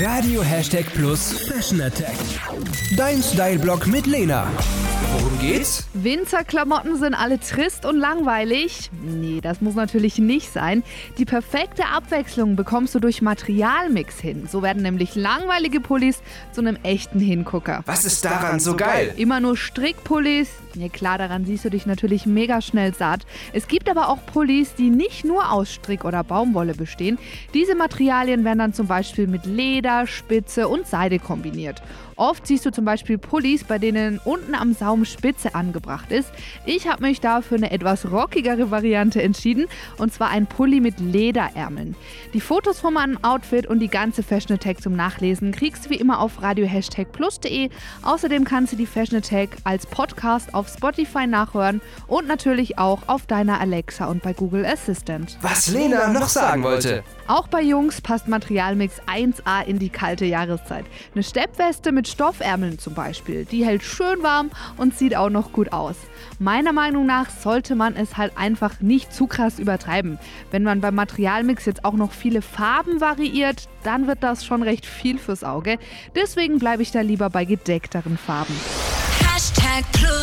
Radio Hashtag Plus Fashion Attack. Dein Style-Blog mit Lena. Worum geht's? Winterklamotten sind alle trist und langweilig. Nee, das muss natürlich nicht sein. Die perfekte Abwechslung bekommst du durch Materialmix hin. So werden nämlich langweilige Pullis zu einem echten Hingucker. Was ist daran so geil? Immer nur Strickpullis. Ja klar, daran siehst du dich natürlich mega schnell satt. Es gibt aber auch Pullis, die nicht nur aus Strick oder Baumwolle bestehen. Diese Materialien werden dann zum Beispiel mit Leder, Spitze und Seide kombiniert. Oft siehst du zum Beispiel Pullis, bei denen unten am Saum Spitze angebracht ist. Ich habe mich da für eine etwas rockigere Variante entschieden und zwar ein Pulli mit Lederärmeln. Die Fotos von meinem Outfit und die ganze Fashion Attack zum Nachlesen kriegst du wie immer auf radio-plus.de. Außerdem kannst du die Fashion Attack als Podcast auf Spotify nachhören und natürlich auch auf deiner Alexa und bei Google Assistant. Was Lena noch sagen wollte. Auch bei Jungs passt Materialmix 1A in die kalte Jahreszeit. Eine Steppweste mit Stoffärmeln zum Beispiel, die hält schön warm und sieht auch noch gut aus. Meiner Meinung nach sollte man es halt einfach nicht zu krass übertreiben. Wenn man beim Materialmix jetzt auch noch viele Farben variiert, dann wird das schon recht viel fürs Auge. Deswegen bleibe ich da lieber bei gedeckteren Farben. Hashtag Plus.